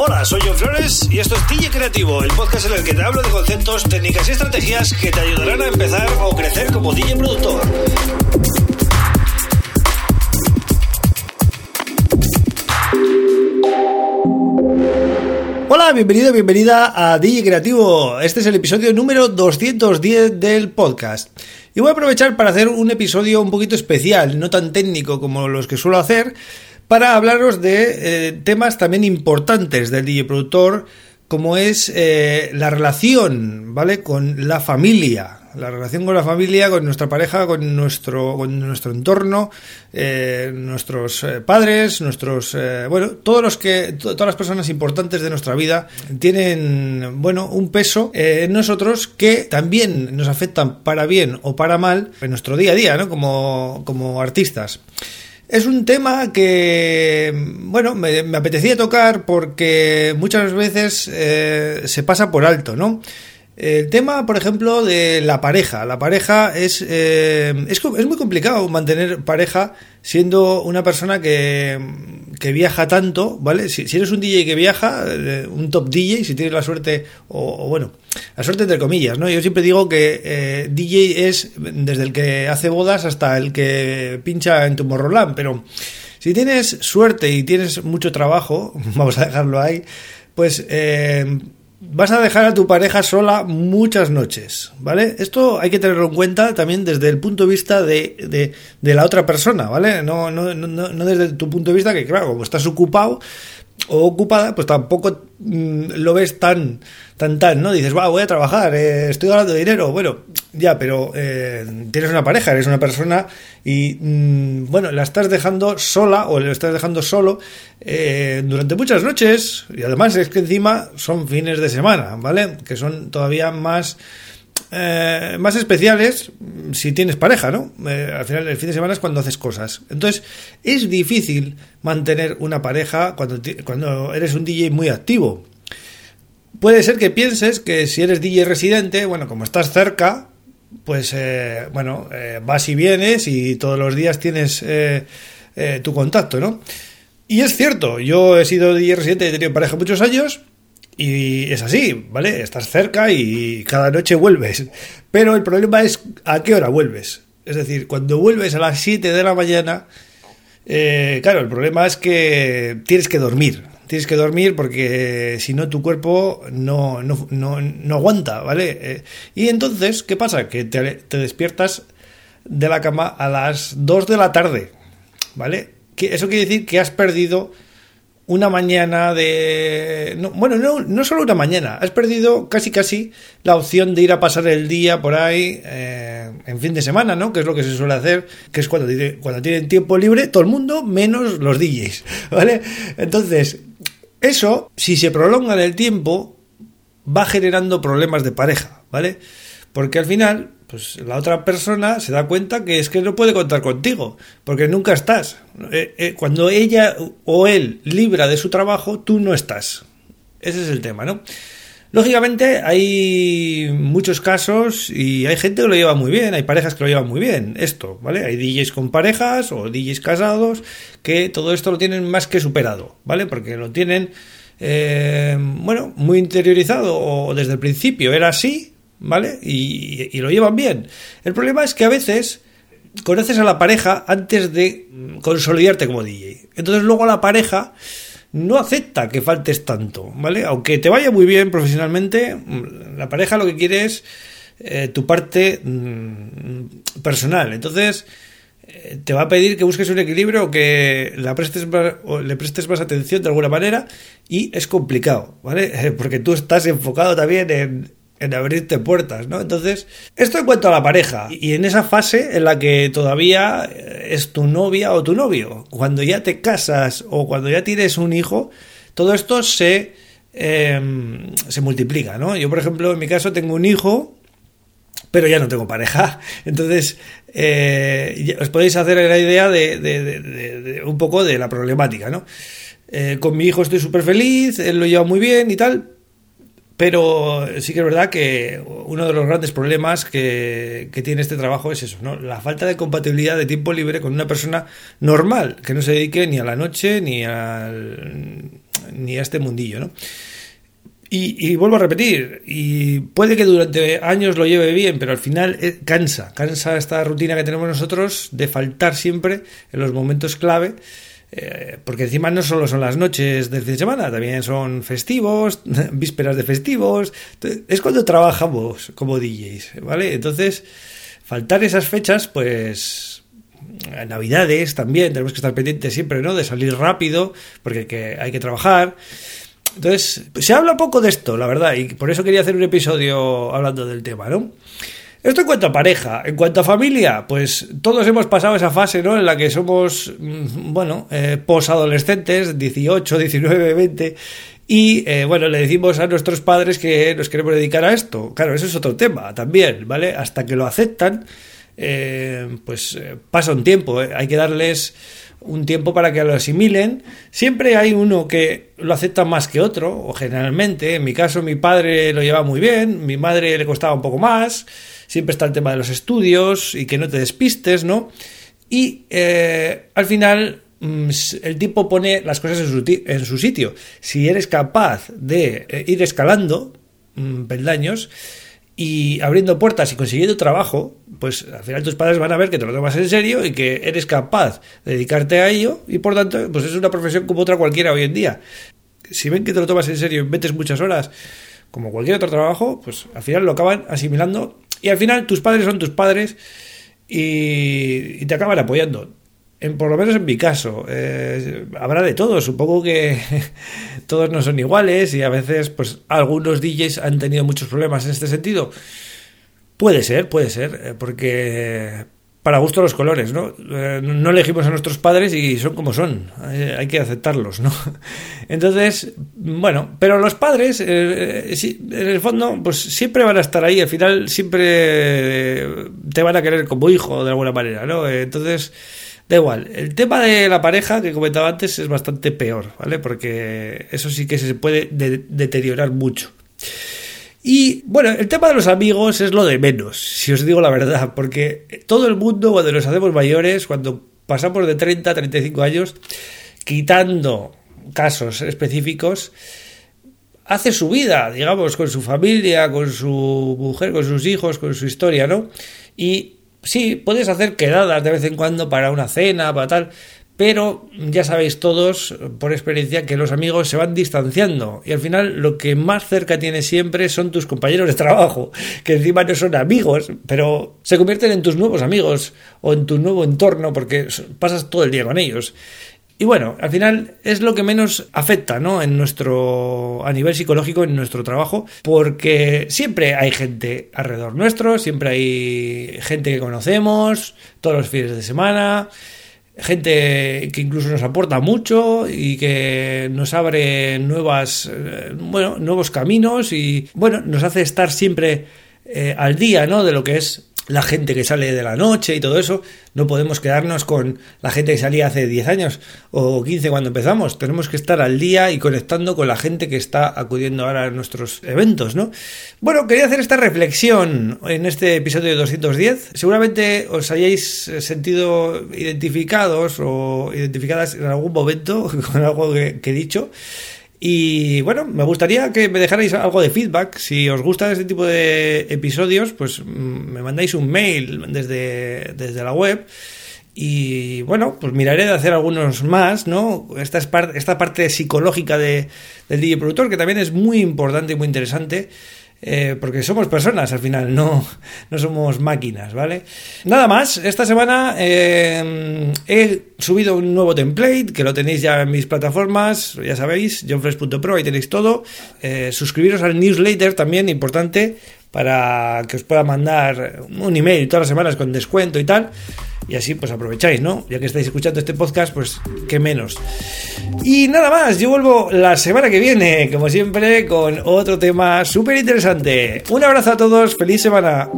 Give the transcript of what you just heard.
Hola, soy John Flores y esto es DJ Creativo, el podcast en el que te hablo de conceptos, técnicas y estrategias que te ayudarán a empezar o crecer como DJ productor. Hola, bienvenido, bienvenida a DJ Creativo. Este es el episodio número 210 del podcast. Y voy a aprovechar para hacer un episodio un poquito especial, no tan técnico como los que suelo hacer, para hablaros de eh, temas también importantes del DJ productor, como es eh, la relación, ¿vale? Con la familia, la relación con la familia, con nuestra pareja, con nuestro, con nuestro entorno, eh, nuestros padres, nuestros, bueno, todos los que, todas las personas importantes de nuestra vida tienen, bueno, un peso en nosotros que también nos afectan para bien o para mal en nuestro día a día, ¿no? Como, como artistas. Es un tema que, bueno, me, apetecía tocar porque muchas veces eh, se pasa por alto, ¿no? El tema, por ejemplo, de la pareja. La pareja es, eh, es, es, muy complicado mantener pareja siendo una persona que, que viaja tanto, ¿vale? Si, eres un DJ que viaja, eh, un top DJ, si tienes la suerte, o, bueno, la suerte entre comillas, ¿no? Yo siempre digo que eh, DJ es desde el que hace bodas hasta el que pincha en tu morrolán, pero si tienes suerte y tienes mucho trabajo, vamos a dejarlo ahí, pues... Eh, vas a dejar a tu pareja sola muchas noches, ¿vale? Esto hay que tenerlo en cuenta también desde el punto de vista de, de, la otra persona, ¿vale? No, no, no, no desde tu punto de vista que, claro, como estás ocupado, o ocupada, pues tampoco mm, lo ves tan, tan, tan, ¿no? Dices, va, voy a trabajar, eh, estoy ganando dinero, bueno, ya, pero eh, tienes una pareja, eres una persona y, mm, bueno, la estás dejando sola o le estás dejando solo eh, durante muchas noches y además es que encima son fines de semana, ¿vale? Que son todavía más eh, más especiales si tienes pareja, ¿no? Eh, al final, el fin de semana es cuando haces cosas. Entonces, es difícil mantener una pareja cuando, cuando eres un DJ muy activo. Puede ser que pienses que si eres DJ residente, bueno, como estás cerca, pues, eh, bueno, vas y vienes y todos los días tienes tu contacto, ¿no? Y es cierto, yo he sido DJ residente, he tenido pareja muchos años y es así, ¿vale? Estás cerca y cada noche vuelves. Pero el problema es a qué hora vuelves. Es decir, cuando vuelves a las 7 de la mañana, eh, claro, el problema es que tienes que dormir. Tienes que dormir porque si no tu cuerpo no, no, no, no aguanta, ¿vale? Eh, y entonces, ¿qué pasa? Que te, te, despiertas de la cama a las 2 de la tarde, ¿vale? Que eso quiere decir que has perdido una mañana de... bueno, no, no solo una mañana, has perdido casi casi la opción de ir a pasar el día por ahí eh, en fin de semana, ¿no? Que es lo que se suele hacer, que es cuando, cuando tienen tiempo libre todo el mundo, menos los DJs, ¿vale? Entonces, eso, si se prolonga en el tiempo, va generando problemas de pareja, ¿vale? Porque al final, pues la otra persona se da cuenta que es que no puede contar contigo, porque nunca estás. Eh, eh, cuando ella o él libra de su trabajo, tú no estás. Ese es el tema, ¿no? Lógicamente hay muchos casos y hay gente que lo lleva muy bien, hay parejas que lo llevan muy bien, esto, ¿vale? Hay DJs con parejas o DJs casados que todo esto lo tienen más que superado, ¿vale? Porque lo tienen, eh, bueno, muy interiorizado o desde el principio era así, ¿vale? Y, lo llevan bien. El problema es que a veces conoces a la pareja antes de consolidarte como DJ. Entonces luego la pareja no acepta que faltes tanto, ¿vale? Aunque te vaya muy bien profesionalmente, la pareja lo que quiere es eh, tu parte mm, personal. Entonces eh, te va a pedir que busques un equilibrio, que la prestes le prestes más atención de alguna manera y es complicado, ¿vale? Porque tú estás enfocado también en, en abrirte puertas, ¿no? Entonces, esto en cuanto a la pareja, y en esa fase en la que todavía es tu novia o tu novio, cuando ya te casas o cuando ya tienes un hijo, todo esto se, em, se multiplica, ¿no? Yo, por ejemplo, en mi caso tengo un hijo, pero ya no tengo pareja, entonces eh, os podéis hacer la idea de, un poco de la problemática, ¿no? Eh, con mi hijo estoy súper feliz, él lo lleva muy bien y tal, pero sí que es verdad que uno de los grandes problemas que, tiene este trabajo es eso, ¿no? La falta de compatibilidad de tiempo libre con una persona normal, que no se dedique ni a la noche, ni al, ni a este mundillo, ¿no? Y, vuelvo a repetir, y puede que durante años lo lleve bien, pero al final eh, cansa, cansa esta rutina que tenemos nosotros de faltar siempre en los momentos clave, eh, porque encima no solo son las noches del fin de semana, también son festivos, vísperas de festivos, es cuando trabajamos como DJs, ¿vale? Entonces, faltar esas fechas, pues Navidades también, tenemos que estar pendientes siempre, ¿no? De salir rápido, porque hay que trabajar. Entonces, se habla poco de esto, la verdad, y por eso quería hacer un episodio hablando del tema, ¿no? Esto en cuanto a pareja. En cuanto a familia, pues todos hemos pasado esa fase, ¿no? En la que somos, mm, bueno, eh, posadolescentes, 18, 19, 20, y eh, bueno, le decimos a nuestros padres que nos queremos dedicar a esto. Claro, eso es otro tema también, ¿vale? Hasta que lo aceptan, eh, pues pasa un tiempo, hay que darles un tiempo para que lo asimilen. Siempre hay uno que lo acepta más que otro, o generalmente. En mi caso, mi padre lo lleva muy bien, mi madre le costaba un poco más. Siempre está el tema de los estudios y que no te despistes, ¿no? Y eh, al final mm, el tipo pone las cosas en su, en su sitio. Si eres capaz de eh, ir escalando mm, peldaños, y abriendo puertas y consiguiendo trabajo, pues al final tus padres van a ver que te lo tomas en serio y que eres capaz de dedicarte a ello y por tanto, pues es una profesión como otra cualquiera hoy en día. Si ven que te lo tomas en serio y metes muchas horas, como cualquier otro trabajo, pues al final lo acaban asimilando y al final tus padres son tus padres y, y te acaban apoyando en, por lo menos en mi caso, eh, habrá de todo. Supongo que todos no son iguales y a veces, pues, algunos DJs han tenido muchos problemas en este sentido. Puede ser, puede ser, eh, porque para gusto los colores, ¿no? Eh, no elegimos a nuestros padres y son como son, hay que aceptarlos, ¿no? Entonces, bueno, pero los padres, en el fondo, pues siempre van a estar ahí, al final siempre te van a querer como hijo de alguna manera, ¿no? Entonces Da igual, el tema de la pareja que comentaba antes es bastante peor, ¿vale? Porque eso sí que se puede deteriorar mucho. Y bueno, el tema de los amigos es lo de menos, si os digo la verdad, porque todo el mundo cuando nos hacemos mayores, cuando pasamos de 30 a 35 años, quitando casos específicos, hace su vida, digamos, con su familia, con su mujer, con sus hijos, con su historia, ¿no? Y Sí, puedes hacer quedadas de vez en cuando para una cena, para tal, pero ya sabéis todos por experiencia que los amigos se van distanciando y al final lo que más cerca tienes siempre son tus compañeros de trabajo, que encima no son amigos, pero se convierten en tus nuevos amigos o en tu nuevo entorno porque pasas todo el día con ellos. Y bueno, al final es lo que menos afecta, ¿no? En nuestro, a nivel psicológico, en nuestro trabajo, porque siempre hay gente alrededor nuestro, siempre hay gente que conocemos, todos los fines de semana, gente que incluso nos aporta mucho y que nos abre nuevas, eh, bueno, nuevos caminos y, bueno, nos hace estar siempre eh, al día, ¿no? De lo que es la gente que sale de la noche y todo eso, no podemos quedarnos con la gente que salía hace 10 años o 15 cuando empezamos. Tenemos que estar al día y conectando con la gente que está acudiendo ahora a nuestros eventos, ¿no? Bueno, quería hacer esta reflexión en este episodio de 210. Seguramente os hayáis sentido identificados o identificadas en algún momento con algo que, que he dicho. Y bueno, me gustaría que me dejarais algo de feedback. Si os gusta este tipo de episodios, pues mm, me mandáis un mail desde, desde la web. Y bueno, pues miraré de hacer algunos más, ¿no? Esta, es esta parte psicológica de, del DJ productor, que también es muy importante y muy interesante. Eh, porque somos personas al final, no, no somos máquinas, ¿vale? Nada más, esta semana eh, he subido un nuevo template que lo tenéis ya en mis plataformas, ya sabéis, johnfresh.pro, ahí tenéis todo. Eh, suscribiros al newsletter también, importante, para que os pueda mandar un email todas las semanas con descuento y tal. Y así pues aprovecháis, ¿no? Ya que estáis escuchando este podcast, pues qué menos. Y nada más, yo vuelvo la semana que viene, como siempre, con otro tema súper interesante. Un abrazo a todos, feliz semana.